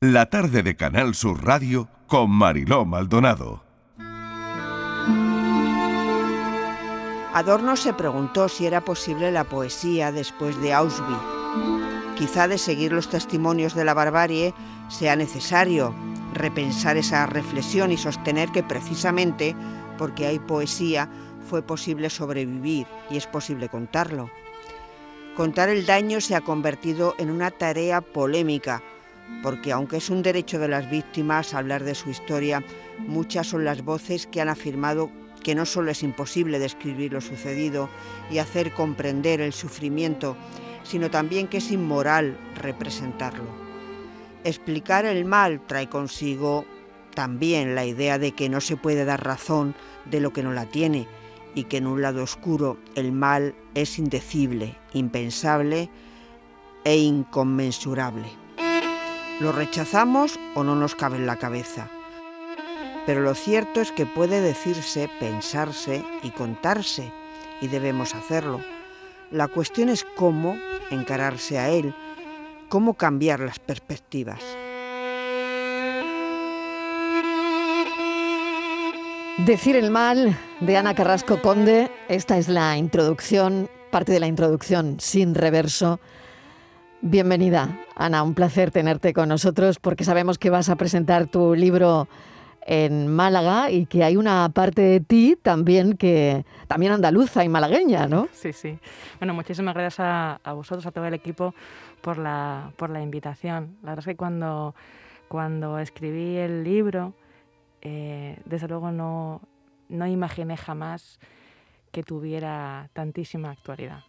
La tarde de Canal Sur Radio con Mariló Maldonado. Adorno se preguntó si era posible la poesía después de Auschwitz. Quizá de seguir los testimonios de la barbarie sea necesario repensar esa reflexión y sostener que precisamente porque hay poesía fue posible sobrevivir y es posible contarlo. Contar el daño se ha convertido en una tarea polémica, porque aunque es un derecho de las víctimas hablar de su historia, muchas son las voces que han afirmado que no solo es imposible describir lo sucedido y hacer comprender el sufrimiento, sino también que es inmoral representarlo. Explicar el mal trae consigo también la idea de que no se puede dar razón de lo que no la tiene y que en un lado oscuro el mal es indecible, impensable e inconmensurable. Lo rechazamos o no nos cabe en la cabeza. Pero lo cierto es que puede decirse, pensarse y contarse, y debemos hacerlo. La cuestión es cómo encararse a él, cómo cambiar las perspectivas. Decir el mal de Ana Carrasco Conde, esta es la introducción, parte de la introducción sin reverso. Bienvenida, Ana, un placer tenerte con nosotros porque sabemos que vas a presentar tu libro en Málaga y que hay una parte de ti también que también andaluza y malagueña, ¿no? Sí, sí. Bueno, muchísimas gracias a, vosotros, a todo el equipo por la, por la invitación. La verdad es que cuando, cuando escribí el libro, eh, desde luego no, no imaginé jamás que tuviera tantísima actualidad.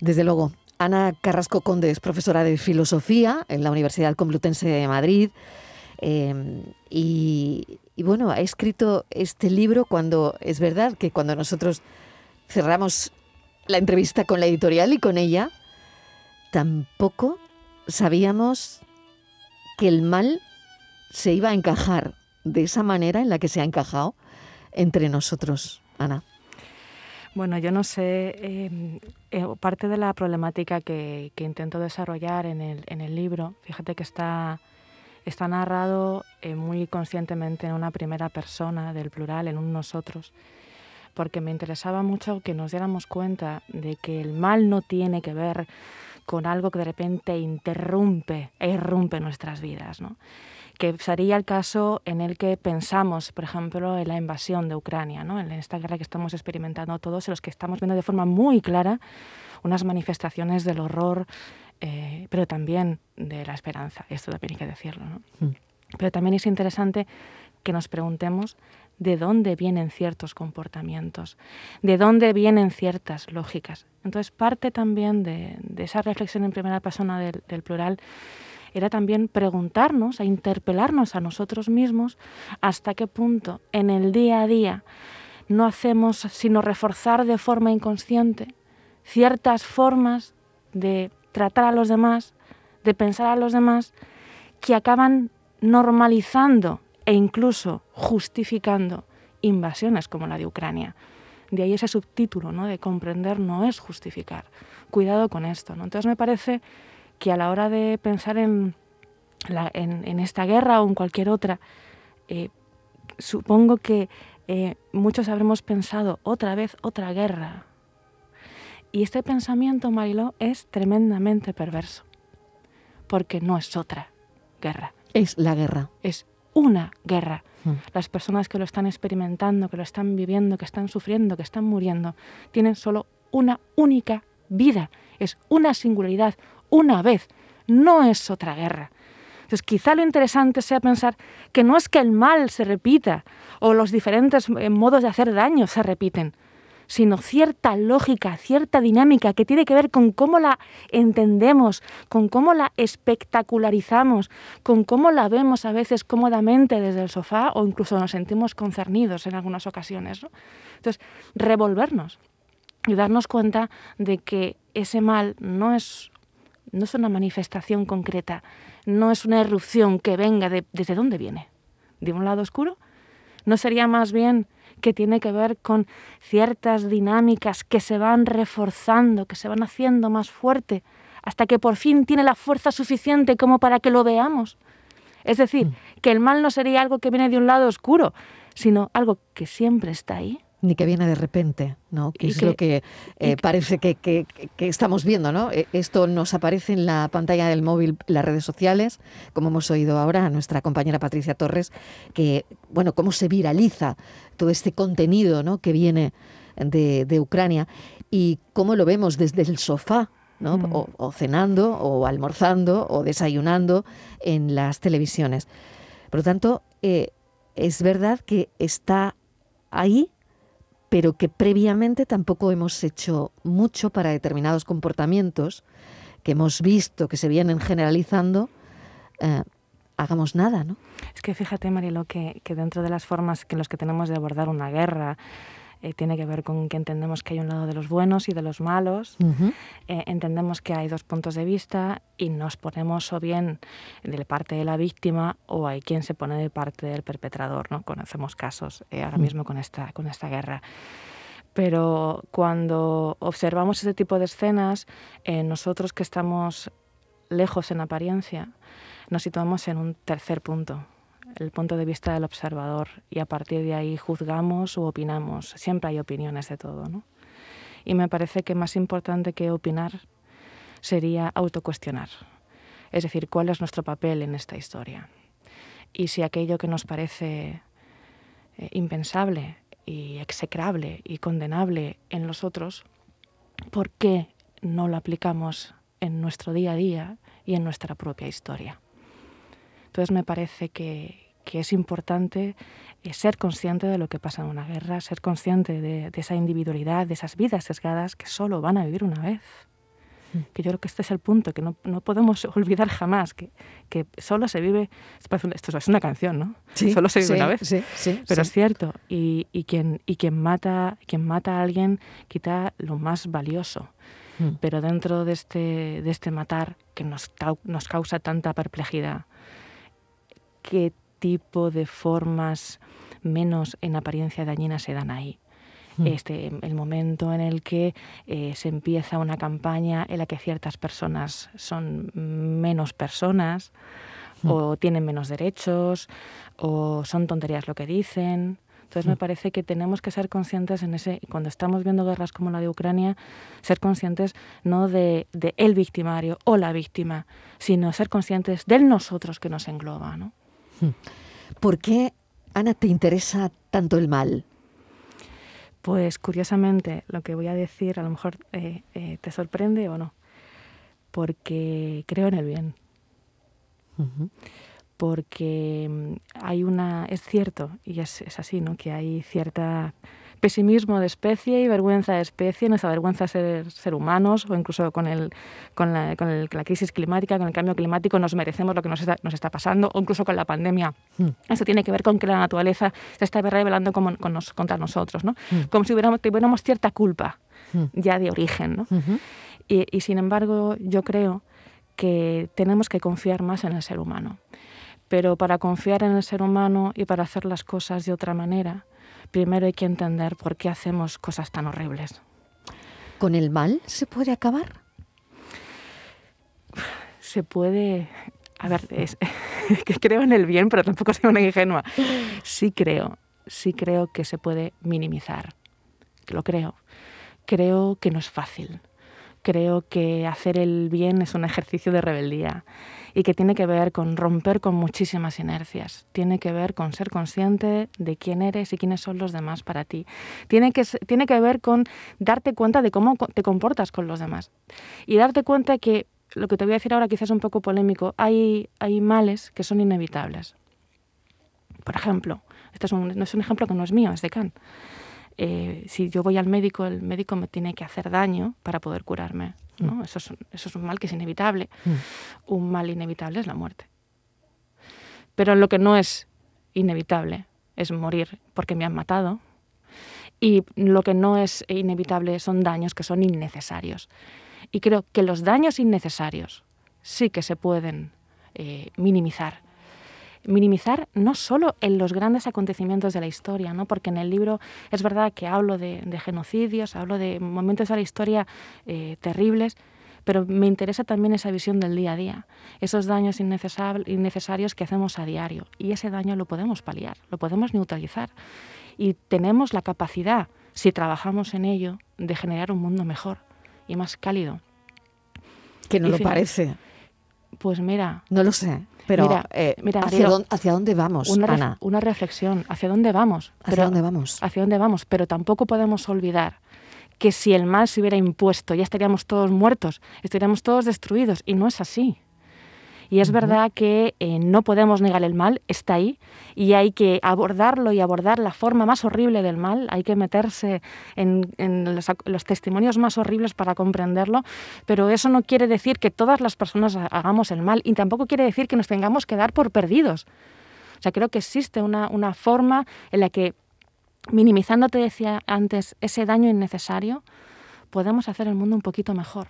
Desde luego. Ana Carrasco Conde es profesora de filosofía en la Universidad Complutense de Madrid. Em, y, y, bueno, ha escrito este libro cuando es verdad que cuando nosotros cerramos la entrevista con la editorial y con ella, tampoco sabíamos que el mal se iba a encajar de esa manera en la que se ha encajado entre nosotros, Ana. Bueno, yo no sé, em, eh, parte de la problemática que, intento desarrollar en el, en el, libro, fíjate que está, está narrado eh, muy conscientemente en una primera persona del plural, en un nosotros, porque me interesaba mucho que nos diéramos cuenta de que el mal no tiene que ver con algo que de repente interrumpe e irrumpe nuestras vidas, ¿no? que sería el caso en el que pensamos, por ejemplo, en la invasión de Ucrania, ¿no? en esta guerra que estamos experimentando todos, en los que estamos viendo de forma muy clara unas manifestaciones del horror, eh, pero también de la esperanza. Esto también hay que decirlo. ¿no? Mm. Pero también es interesante que nos preguntemos de dónde vienen ciertos comportamientos, de dónde vienen ciertas lógicas. Entonces, parte también de, esa reflexión en primera persona del plural era también preguntarnos, a interpelarnos a nosotros mismos hasta qué punto en el día a día no hacemos sino reforzar de forma inconsciente ciertas formas de tratar a los demás, de pensar a los demás, que acaban normalizando e incluso justificando invasiones como la de Ucrania. De ahí ese subtítulo, ¿no? De comprender no es justificar. Cuidado con esto, ¿no? Entonces me parece que a la hora de pensar en, en, esta guerra o en cualquier otra, eh, supongo que eh, muchos habremos pensado otra vez otra guerra. Y este pensamiento, Mariló, es tremendamente perverso, porque no es otra guerra. Es la guerra. Es una guerra. Hmm. Las personas que lo están experimentando, que lo están viviendo, que están sufriendo, que están muriendo, tienen solo una única vida. Es una singularidad, una vez, no es otra guerra. Entonces, quizá lo interesante sea pensar que no es que el mal se repita o los diferentes eh, modos de hacer daño se repiten, sino cierta lógica, cierta dinámica que tiene que ver con cómo la entendemos, con cómo la espectacularizamos, con cómo la vemos a veces cómodamente desde el sofá o incluso nos sentimos concernidos en algunas ocasiones. Entonces, revolvernos y darnos cuenta de que ese mal no es no es una manifestación concreta, no es una erupción que venga de, desde dónde viene, de un lado oscuro. ¿No sería más bien que tiene que ver con ciertas dinámicas que se van reforzando, que se van haciendo más fuerte hasta que por fin tiene la fuerza suficiente como para que lo veamos. Es decir, mm. que el mal no sería algo que viene de un lado oscuro, sino algo que siempre está ahí ni que viene de repente, ¿no? Que es lo que eh, parece que, estamos viendo, ¿no? E, esto nos aparece en la pantalla del móvil, las redes sociales, como hemos oído ahora a nuestra compañera Patricia Torres, que, bueno, cómo se viraliza todo este contenido, ¿no? Que viene de, Ucrania y cómo lo vemos desde el sofá, ¿no? Mm. O, cenando, o almorzando, o desayunando en las televisiones. Por lo tanto, eh, es verdad que está ahí pero que previamente tampoco hemos hecho mucho para determinados comportamientos que hemos visto que se vienen generalizando, eh, hagamos nada, ¿no? Es que fíjate, Marielo, que, que dentro de las formas que los que tenemos de abordar una guerra, eh, tiene que ver con que entendemos que hay un lado de los buenos y de los malos, eh, entendemos que hay dos puntos de vista y nos ponemos o bien de parte de la víctima o hay quien se pone de parte del perpetrador, ¿no? Conocemos casos eh, ahora mm. mismo con esta, con esta guerra. Pero cuando observamos ese tipo de escenas, nosotros que estamos lejos en apariencia, nos situamos en un tercer punto, el punto de vista del observador y a partir de ahí juzgamos o opinamos. Siempre hay opiniones de todo. Y me parece que más importante que opinar sería autocuestionar. Es decir, cuál es nuestro papel en esta historia. Y si aquello que nos parece eh, impensable y execrable y condenable en los otros, ¿por qué no lo aplicamos en nuestro día a día y en nuestra propia historia? Entonces me parece que, es importante eh, ser consciente de lo que pasa en una guerra, ser consciente de, esa individualidad, de esas vidas sesgadas que solo van a vivir una vez. Mm. Que yo creo que este es el punto, que no, podemos olvidar jamás, que, que, solo se vive, esto es una canción, ¿no? solo se vive una vez, sí, pero es cierto, y, y, quien, y quien, mata, quien mata a alguien quita lo más valioso. Mm. Pero dentro de este, de este matar que nos, nos causa tanta perplejidad, qué tipo de formas menos en apariencia dañinas se dan ahí. Hmm. Este, el momento en el que eh, se empieza una campaña en la que ciertas personas son menos personas hmm. o tienen menos derechos o son tonterías lo que dicen. Entonces me hmm. parece que tenemos que ser conscientes en ese, cuando estamos viendo guerras como la de Ucrania, ser conscientes no de, de el victimario o la víctima, sino ser conscientes del nosotros que nos engloba. ¿no? ¿Por qué, Ana, te interesa tanto el mal? Pues curiosamente, lo que voy a decir a lo mejor eh, eh, te sorprende o no, porque creo en el bien. Porque mm, hay una, es cierto, y es, es así, ¿no? que hay cierta pesimismo de especie y vergüenza de especie, nuestra vergüenza de ser, ser humanos o incluso con, el, con, la, con la crisis climática, con el cambio climático, nos merecemos lo que nos está, nos está pasando o incluso con la pandemia. Hmm. Eso tiene que ver con que la naturaleza se está revelando como, con contra nosotros, ¿no? Hmm. como si hubiéramos, tuviéramos cierta culpa hmm. ya de origen. ¿no? y, y sin embargo yo creo que tenemos que confiar más en el ser humano. Pero para confiar en el ser humano y para hacer las cosas de otra manera, primero hay que entender por qué hacemos cosas tan horribles. ¿Con el mal se puede acabar? Se puede... A ver, es, que creo en el bien, pero tampoco soy una ingenua. Sí creo, sí creo que se puede minimizar. Lo creo. Creo que no es fácil. Creo que hacer el bien es un ejercicio de rebeldía y que tiene que ver con romper con muchísimas inercias, tiene que ver con ser consciente de quién eres y quiénes son los demás para ti, tiene que, tiene que ver con darte cuenta de cómo te comportas con los demás y darte cuenta que lo que te voy a decir ahora quizás es un poco polémico, hay, hay males que son inevitables. Por ejemplo, este es un, es un ejemplo que no es mío, es de Kant. Eh, si yo voy al médico, el médico me tiene que hacer daño para poder curarme. Mm. Eso, es, un mal que es inevitable. Mm. Un mal inevitable es la muerte. Pero lo que no es inevitable es morir porque me han matado. Y lo que no es inevitable son daños que son innecesarios. Y creo que los daños innecesarios sí que se pueden eh, minimizar minimizar no solo en los grandes acontecimientos de la historia, ¿no? porque en el libro es verdad que hablo de, genocidios, hablo de momentos de la historia eh, terribles, pero me interesa también esa visión del día a día, esos daños innecesarios que hacemos a diario. Y ese daño lo podemos paliar, lo podemos neutralizar. Y tenemos la capacidad, si trabajamos en ello, de generar un mundo mejor y más cálido. Que no lo parece. Pues mira. No lo sé. Pero mira, eh, ¿hacia, dónde, vamos, una, Ana? Una reflexión. ¿Hacia dónde vamos? ¿Hacia dónde vamos? ¿Hacia dónde vamos? Pero tampoco podemos olvidar que si el mal se hubiera impuesto ya estaríamos todos muertos, estaríamos todos destruidos. Y no es así. Y es verdad que eh, no podemos negar el mal, está ahí, y hay que abordarlo y abordar la forma más horrible del mal, hay que meterse en, los, testimonios más horribles para comprenderlo, pero eso no quiere decir que todas las personas hagamos el mal y tampoco quiere decir que nos tengamos que dar por perdidos. O sea, creo que existe una, una forma en la que minimizando, te decía antes, ese daño innecesario, podemos hacer el mundo un poquito mejor.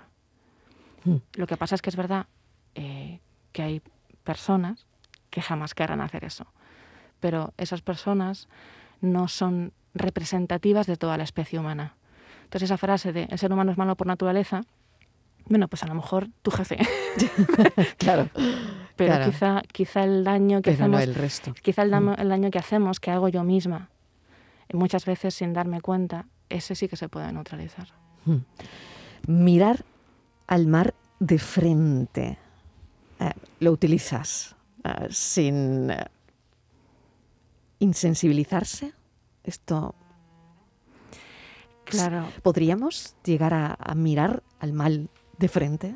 Mm. Lo que pasa es que es verdad eh, que hay personas que jamás querrán hacer eso, pero esas personas no son representativas de toda la especie humana. Entonces esa frase de el ser humano es malo por naturaleza, bueno, pues a lo mejor tu jefe. claro. Pero Quizá, quizá el daño que hacemos. el resto. Quizá mm. el daño que hacemos, que hago yo misma, muchas veces sin darme cuenta, ese sí que se puede neutralizar. Hmm. Mirar al mar de frente. Eh, lo utilizas eh, sin eh, insensibilizarse. Esto. Claro. ¿Podríamos llegar a mirar al mal de frente?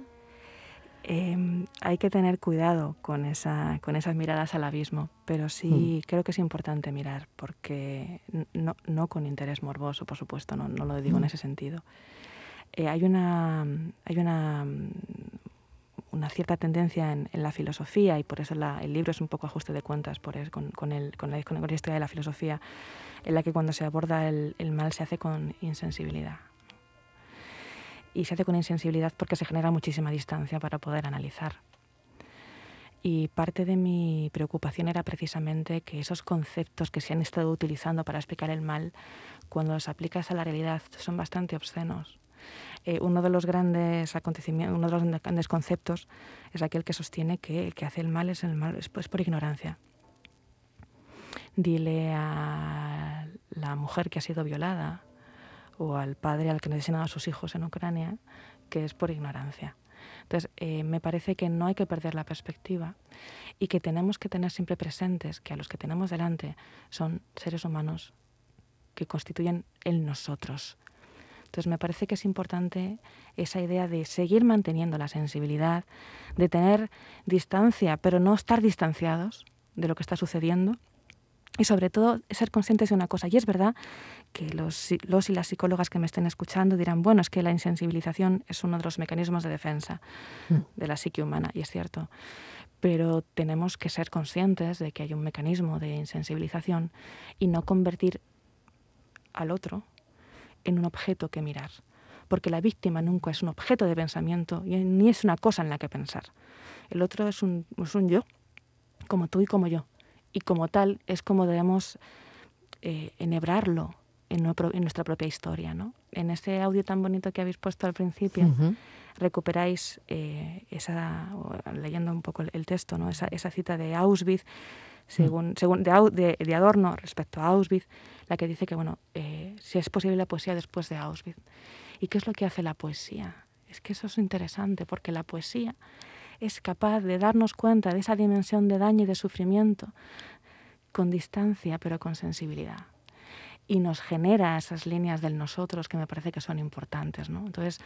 Em, hay que tener cuidado con, esa, con esas miradas al abismo, pero sí mm. creo que es importante mirar, porque no, no, con interés morboso, por supuesto, no, no lo digo en mm. ese sentido. Eh, hay una, hay una, una cierta tendencia en, la filosofía, y por eso el libro es un poco ajuste de cuentas por con, con, el, con, la, con la historia de la filosofía, en la que cuando se aborda el, el mal se hace con insensibilidad y se hace con insensibilidad porque se genera muchísima distancia para poder analizar. Y parte de mi preocupación era precisamente que esos conceptos que se han estado utilizando para explicar el mal, cuando los aplicas a la realidad, son bastante obscenos. Eh, uno de los grandes acontecimientos, uno de los grandes conceptos es aquel que sostiene que el que hace el mal es el mal es por ignorancia. Dile a la mujer que ha sido violada, o al padre al que no asesinan a sus hijos en Ucrania, que es por ignorancia. Entonces, eh, me parece que no hay que perder la perspectiva y que tenemos que tener siempre presentes que a los que tenemos delante son seres humanos que constituyen el nosotros. Entonces, me parece que es importante esa idea de seguir manteniendo la sensibilidad, de tener distancia, pero no estar distanciados de lo que está sucediendo y sobre todo ser conscientes de una cosa. Y es verdad que los, los, y las psicólogas que me estén escuchando dirán, bueno, es que la insensibilización es uno de los mecanismos de defensa hmm. de la psique humana, y es cierto. Pero tenemos que ser conscientes de que hay un mecanismo de insensibilización y no convertir al otro en un objeto que mirar. Porque la víctima nunca es un objeto de pensamiento ni es una cosa en la que pensar. El otro es un, es un yo, como tú y como yo y como tal es como debemos eh, enhebrarlo en, nuestra propia historia. ¿no? En ese audio tan bonito que habéis puesto al principio, recuperáis eh, esa, leyendo un poco el, texto, ¿no? esa, esa, cita de Auschwitz, según, según de, de, Adorno respecto a Auschwitz, la que dice que bueno, eh, si es posible la poesía después de Auschwitz. ¿Y qué es lo que hace la poesía? Es que eso es interesante, porque la poesía es capaz de darnos cuenta de esa dimensión de daño y de sufrimiento con distancia pero con sensibilidad. Y nos genera esas líneas del nosotros que me parece que son importantes. ¿no? Entonces,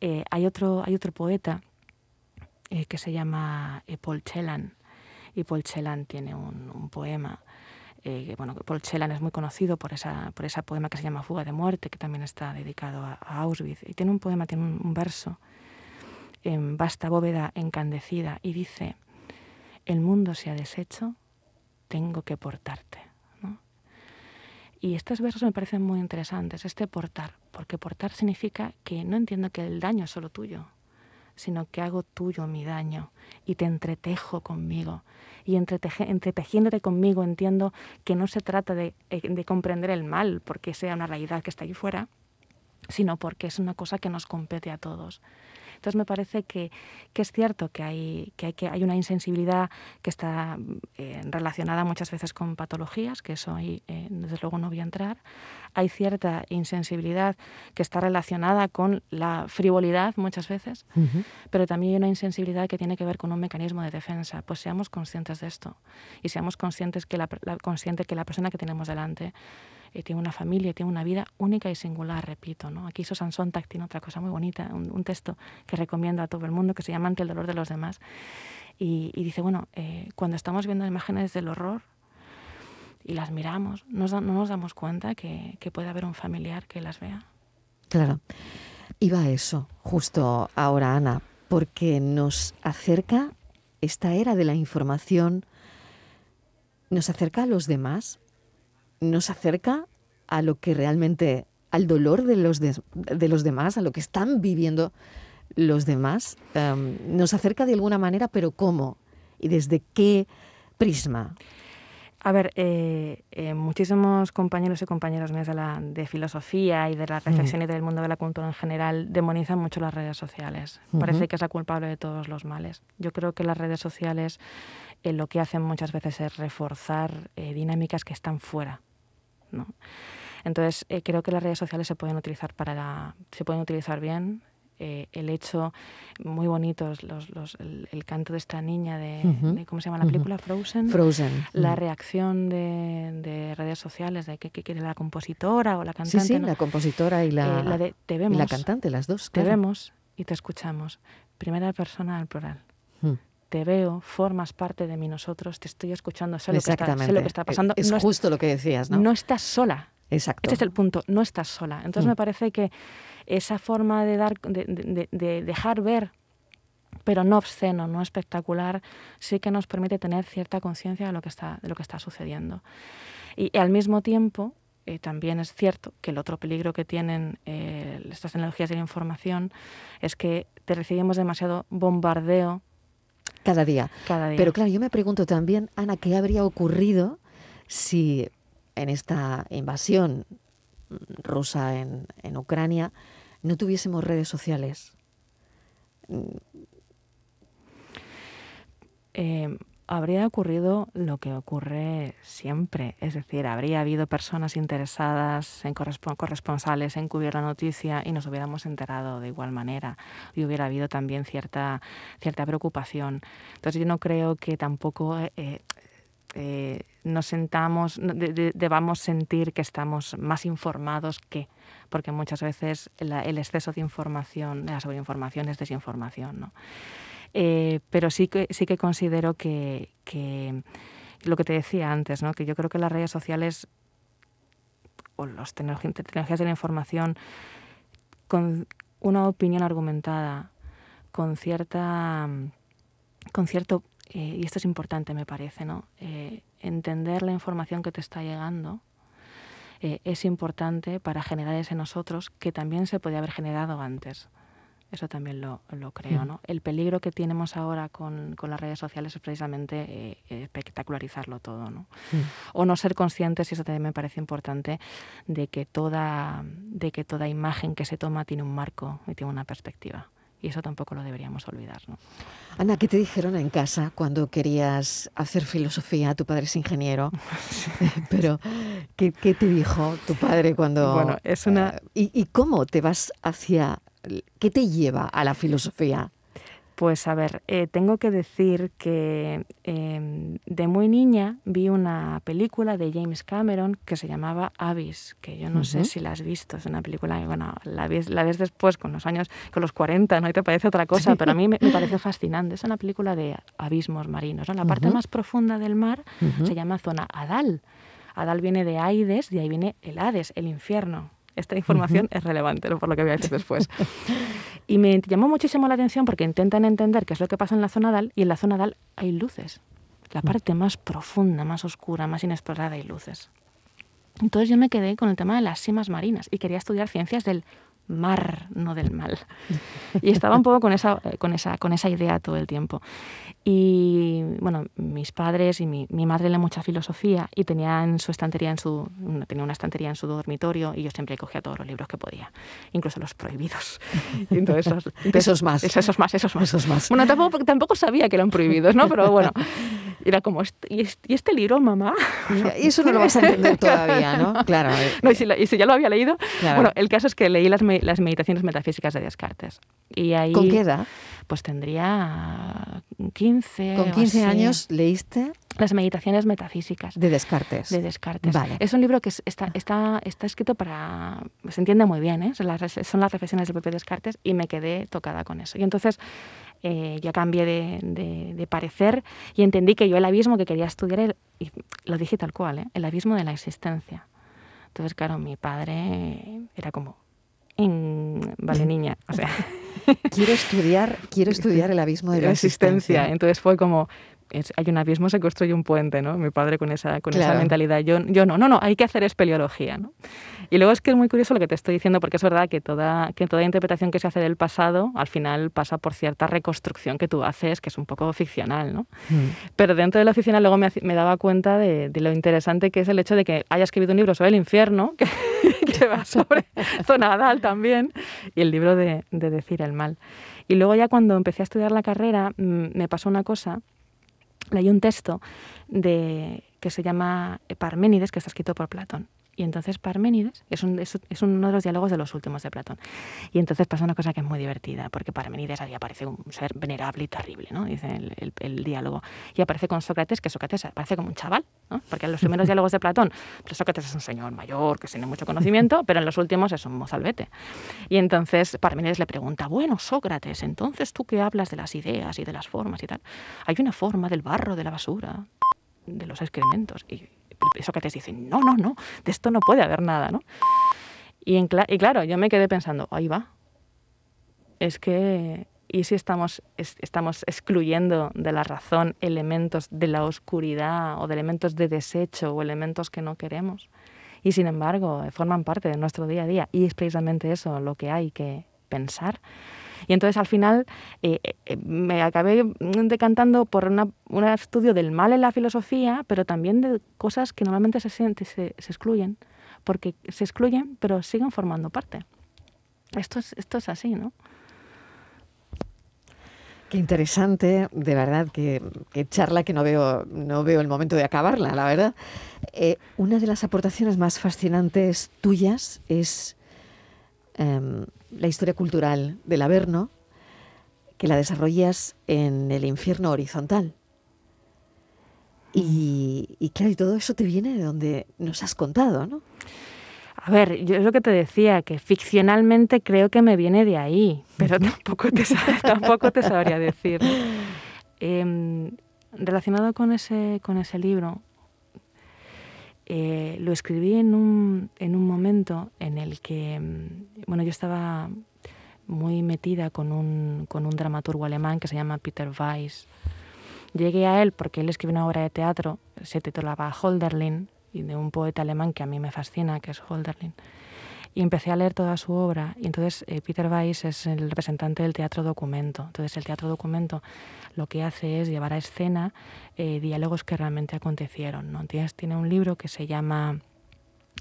eh, hay, otro, hay otro poeta eh, que se llama Paul Celan, y Paul Celan tiene un, poema bueno, Paul Celan es muy conocido por esa, por ese poema que se llama Fuga de Muerte, que también está dedicado a, Auschwitz. Y tiene un poema, tiene un verso en vasta bóveda encandecida y dice, el mundo se ha deshecho, tengo que portarte. Y estos versos me parecen muy interesantes, este portar, porque portar significa que no entiendo que el daño es solo tuyo, sino que hago tuyo mi daño y te entretejo conmigo. Y entretejiéndote conmigo entiendo que no se trata de, eh, de comprender el mal porque sea una realidad que está ahí fuera, sino porque es una cosa que nos compete a todos. Entonces me parece que, que es cierto que hay, que, hay, que hay una insensibilidad que está eh, relacionada muchas veces con patologías, que eso ahí eh, desde luego no voy a entrar. Hay cierta insensibilidad que está relacionada con la frivolidad muchas veces, pero también hay una insensibilidad que tiene que ver con un mecanismo de defensa. Pues seamos conscientes de esto y seamos conscientes que la, consciente que la persona que tenemos delante eh, tiene una familia, tiene una vida única y singular, repito. ¿no? Aquí Susan Sontag tiene otra cosa muy bonita, un, texto que recomiendo a todo el mundo que se llama Ante el dolor de los demás. Y, dice, bueno, eh, cuando estamos viendo imágenes del horror y las miramos, no nos damos cuenta que, que puede haber un familiar que las vea. Claro. Iba a eso, justo ahora, Ana, porque nos acerca esta era de la información, nos acerca a los demás, nos acerca a lo que realmente, al dolor de los, de, los demás, a lo que están viviendo los demás, em, nos acerca de alguna manera, pero ¿cómo? ¿Y desde qué prisma? A ver, eh, eh, muchísimos compañeros y compañeras mías de, la, de filosofía y de la reflexión y del mundo de la cultura en general demonizan mucho las redes sociales. Parece que es la culpable de todos los males. Yo creo que las redes sociales eh, lo que hacen muchas veces es reforzar dinámicas que están fuera. ¿No? Entonces, creo que las redes sociales se pueden utilizar para la, se pueden utilizar bien, eh, el hecho muy bonito, los, los, el, canto de esta niña de, ¿cómo se llama la película? Frozen. Frozen. La reacción de, de, redes sociales de que, quiere la compositora o la cantante. Sí, sí, la compositora y la, eh, de, te vemos, la cantante, las dos. Te vemos y te escuchamos. Primera persona al plural. Te veo, formas parte de mí, nosotros, te estoy escuchando, sé lo, que está, sé lo que está pasando. Es, justo lo que decías, ¿no? No estás sola. Exacto. Este es el punto, no estás sola. Entonces me parece que esa forma de, dar, de, dejar ver pero no obsceno, no espectacular, sí que nos permite tener cierta conciencia de lo que está, de lo que está sucediendo. Y, al mismo tiempo, eh, también es cierto que el otro peligro que tienen eh, estas tecnologías de la información es que te recibimos demasiado bombardeo. Cada día. Cada día. Pero claro, yo me pregunto también, Ana, ¿qué habría ocurrido si en esta invasión rusa en, en Ucrania no tuviésemos redes sociales? Eh, habría ocurrido lo que ocurre siempre, es decir, habría habido personas interesadas en corresponsales en cubrir la noticia y nos hubiéramos enterado de igual manera y hubiera habido también cierta, cierta preocupación. Entonces yo no creo que tampoco eh, eh, nos sentamos, debamos sentir que estamos más informados que, porque muchas veces el exceso de información, la sobreinformación es desinformación. ¿no? Eh, pero sí que, sí que considero que, lo que te decía antes, ¿no? que yo creo que las redes sociales o las tecnologías de la información con una opinión argumentada, con cierta con cierto eh, y esto es importante me parece, ¿no? Eh, entender la información que te está llegando eh, es importante para generar ese nosotros que también se podía haber generado antes. Eso también lo, lo creo. ¿no? El peligro que tenemos ahora con, con las redes sociales es precisamente espectacularizarlo todo, ¿no? O no ser conscientes, y eso también me parece importante, de que, toda, de que toda imagen que se toma tiene un marco y tiene una perspectiva y eso tampoco lo deberíamos olvidar. ¿no? Ana, ¿qué te dijeron en casa cuando querías hacer filosofía? Tu padre es ingeniero, pero ¿qué, te dijo tu padre cuando... Bueno, es una... Eh, ¿y, ¿Y cómo te vas hacia... ¿Qué te lleva a la filosofía? Pues a ver, eh, tengo que decir que em, de muy niña vi una película de James Cameron que se llamaba Abyss, que yo no sé si la has visto, es una película que, bueno, la ves, la ves después con los años, con los 40, ¿no? Y te parece otra cosa, pero a mí me, parece fascinante. Es una película de abismos marinos, La parte más profunda del mar se llama zona Adal. Adal viene de Aides, de ahí viene el Hades, el infierno. Esta información es relevante, por lo que voy a decir después. Y me llamó muchísimo la atención porque intentan entender qué es lo que pasa en la zona DAL y en la zona DAL hay luces. La mm. parte más profunda, más oscura, más inexplorada hay luces. Entonces yo me quedé con el tema de las simas marinas y quería estudiar ciencias del mar, no del mal. Y estaba un poco con esa, con esa, con esa idea todo el tiempo. Y bueno, mis padres y mi, mi madre leen mucha filosofía y tenía en su estantería, en su, tenía una estantería en su dormitorio y yo siempre cogía todos los libros que podía, incluso los prohibidos. Y entonces, esos, más. Esos más, esos más. Esos más. Bueno, tampoco, tampoco sabía que eran prohibidos, ¿no? Pero bueno, era como, ¿y este, libro, mamá? Y eso no lo vas a entender todavía, ¿no? Claro. No, y, si, ya lo había leído. Bueno, el caso es que leí las, las meditaciones metafísicas de Descartes. Y ahí, ¿Con qué edad? Pues tendría 15. ¿Con 15 años leíste? Las meditaciones metafísicas. De Descartes. De Descartes. Es un libro que está, está, está escrito para... Se entiende muy bien, ¿eh? Son las, son las reflexiones del propio Descartes y me quedé tocada con eso. Y entonces eh, ya cambié de, de, parecer y entendí que yo el abismo que quería estudiar, el, y lo dije tal cual, ¿eh? el abismo de la existencia. Entonces, claro, mi padre era como, vale niña, o sea... quiero estudiar, quiero estudiar el abismo de la, existencia. Entonces fue como, hay un abismo, se construye un puente, ¿no? Mi padre con esa, con esa mentalidad. Yo, yo no, no, no, hay que hacer espeleología, ¿no? Y luego es que es muy curioso lo que te estoy diciendo, porque es verdad que toda, que toda interpretación que se hace del pasado, al final pasa por cierta reconstrucción que tú haces, que es un poco ficcional, ¿no? Mm. Pero dentro de lo ficcional luego me, me daba cuenta de, de, lo interesante que es el hecho de que haya escrito un libro sobre el infierno, que, que va sobre Zonadal también, y el libro de, de Decir el Mal. Y luego ya cuando empecé a estudiar la carrera, mm, me pasó una cosa leí un texto de, que se llama Parménides, que está escrito por Platón. Y entonces Parménides es, es, uno de los diálogos de los últimos de Platón. Y entonces pasa una cosa que es muy divertida, porque Parménides ahí aparece un ser venerable y terrible, ¿no? dice el, diálogo. Y aparece con Sócrates, que Sócrates aparece como un chaval, ¿no? porque en los primeros diálogos de Platón, pues Sócrates es un señor mayor que tiene mucho conocimiento, pero en los últimos es un mozalbete. Y entonces Parménides le pregunta, bueno, Sócrates, entonces tú que hablas de las ideas y de las formas y tal, hay una forma del barro, de la basura, de los excrementos. Y Sócrates dice, no, no, no, de esto no puede haber nada, ¿no? Y, y claro, yo me quedé pensando, ahí va. Es que, ¿y si estamos, estamos excluyendo de la razón elementos de la oscuridad o de elementos de desecho o elementos que no queremos? Y sin embargo, forman parte de nuestro día a día. Y es precisamente eso lo que hay que pensar. Y entonces al final eh, eh, me acabé decantando por un estudio del mal en la filosofía, pero también de cosas que normalmente se, se, se excluyen, porque se excluyen pero siguen formando parte. Esto es, esto es así, ¿no? Qué interesante, de verdad, que, charla que no veo, no veo el momento de acabarla, la verdad. Eh, una de las aportaciones más fascinantes tuyas es em, la historia cultural del Averno, que la desarrollas en el infierno horizontal. Y, y, claro, y todo eso te viene de donde nos has contado, ¿no? A ver, yo es lo que te decía, que ficcionalmente creo que me viene de ahí, pero tampoco te, tampoco te sabría decir. Em, relacionado con ese, con ese libro, eh, lo escribí en un, en un momento en el que, mm, bueno, yo estaba muy metida con un, con un dramaturgo alemán que se llama Peter Weiss. Llegué a él porque él escribió una obra de teatro, se titulaba Holderlin, y de un poeta alemán que a mí me fascina, que es Holderlin. Y empecé a leer toda su obra. Y entonces eh, Peter Weiss es el representante del teatro documento. Entonces el teatro documento lo que hace es llevar a escena eh, diálogos que realmente acontecieron. ¿no? tiene un libro que se llama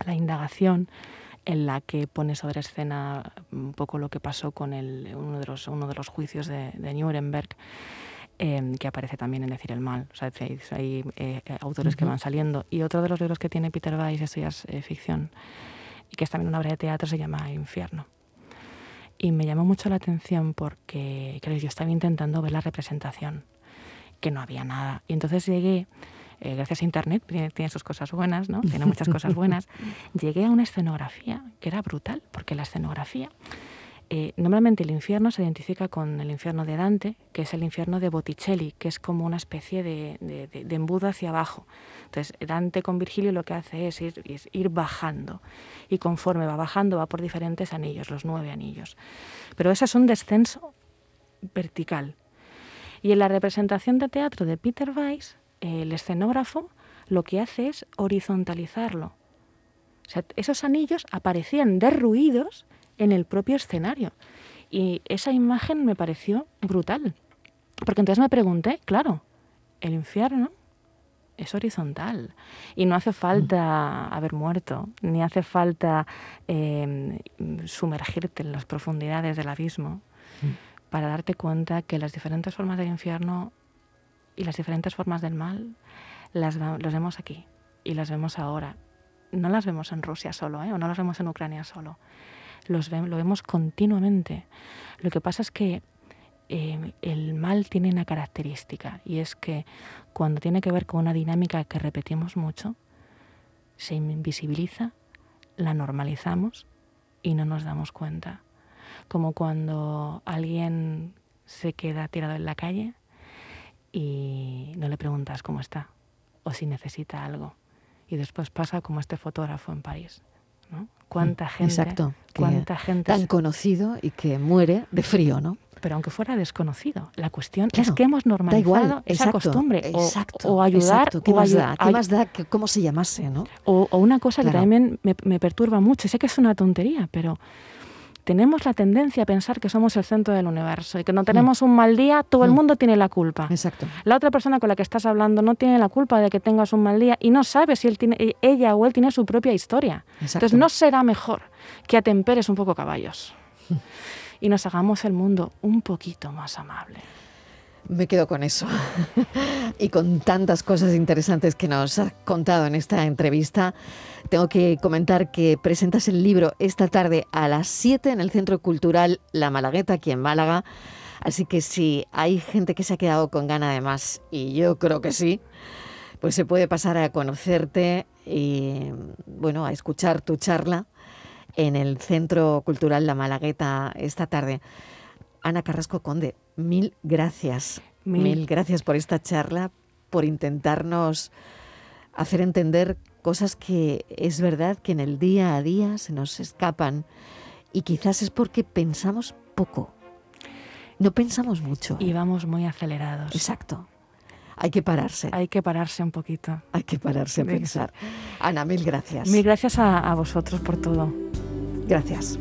La indagación, en la que pone sobre escena un poco lo que pasó con el, uno, de los, uno de los juicios de, de Nuremberg. Em, que aparece también en Decir el Mal. O sea, hay, eh, autores que van saliendo. Y otro de los libros que tiene Peter Weiss, esto ya es ficción, y que es también una obra de teatro, se llama Infierno. Y me llamó mucho la atención porque, creo, yo estaba intentando ver la representación, que no había nada. Y entonces llegué, eh, gracias a Internet, tiene, sus cosas buenas, ¿no? Tiene muchas cosas buenas, llegué a una escenografía que era brutal, porque la escenografía eh, normalmente el infierno se identifica con el infierno de Dante, que es el infierno de Botticelli, que es como una especie de, embudo hacia abajo. Entonces, Dante con Virgilio lo que hace es ir, bajando. Y conforme va bajando, va por diferentes anillos, los nueve anillos. Pero ese es un descenso vertical. Y en la representación de teatro de Peter Weiss, el escenógrafo lo que hace es horizontalizarlo. Esos anillos aparecían derruidos en el propio escenario. Y esa imagen me pareció brutal. Porque entonces me pregunté, claro, el infierno es horizontal y no hace falta haber muerto, ni hace falta em, sumergirte en las profundidades del abismo para darte cuenta que las diferentes formas del infierno y las diferentes formas del mal las, vemos aquí y las vemos ahora. No las vemos en Rusia solo, ¿eh? o no las vemos en Ucrania solo. Los lo vemos continuamente. Lo que pasa es que Em, el mal tiene una característica y es que cuando tiene que ver con una dinámica que repetimos mucho, se invisibiliza, la normalizamos y no nos damos cuenta. Como cuando alguien se queda tirado en la calle y no le preguntas cómo está o si necesita algo. Y después pasa como este fotógrafo en París. ¿No? ¿Cuánta mm, gente, Exacto, cuánta gente tan conocido y que muere de frío, ¿no? pero aunque fuera desconocido, la cuestión es que hemos normalizado esa costumbre. O, ayudar. ¿Qué, más da? ¿Qué más da? ¿Cómo se llamase? ¿no? O, una cosa que también me, perturba mucho, sé que es una tontería, pero tenemos la tendencia a pensar que somos el centro del universo y que no tenemos un mal día, todo el mm. mundo tiene la culpa. Exacto. La otra persona con la que estás hablando no tiene la culpa de que tengas un mal día y no sabe si él tiene, e, ella o él tiene su propia historia. Entonces no será mejor que atemperes un poco caballos. y nos hagamos el mundo un poquito más amable. Me quedo con eso. y con tantas cosas interesantes que nos has contado en esta entrevista, tengo que comentar que presentas el libro esta tarde a las 7 en el Centro Cultural La Malagueta, aquí en Málaga. Así que si hay gente que se ha quedado con gana de más, y yo creo que sí, pues se puede pasar a conocerte y, bueno, a escuchar tu charla en el Centro Cultural La Malagueta esta tarde. Ana Carrasco Conde, mil gracias. Mil. gracias por esta charla, por intentarnos hacer entender cosas que es verdad que en el día a día se nos escapan y quizás es porque pensamos poco. No pensamos mucho. Y vamos muy acelerados. Exacto. Hay que pararse. Hay que pararse un poquito. Hay que pararse a pensar. Ana, mil gracias. Mil gracias a vosotros por todo. Gracias.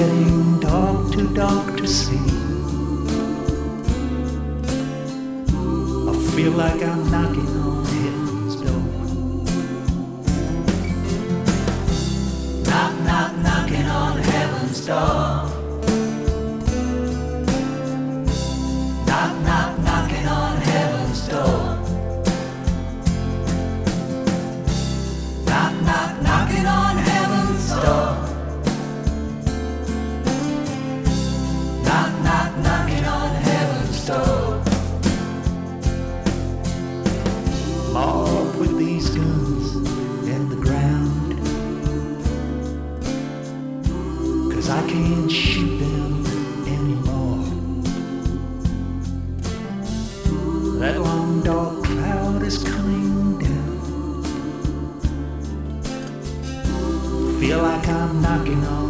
getting dark, too dark to see. I feel like I'm knocking on heaven's door. Knock, knock, knocking on heaven's door. dark cloud is coming down. Feel like I'm knocking on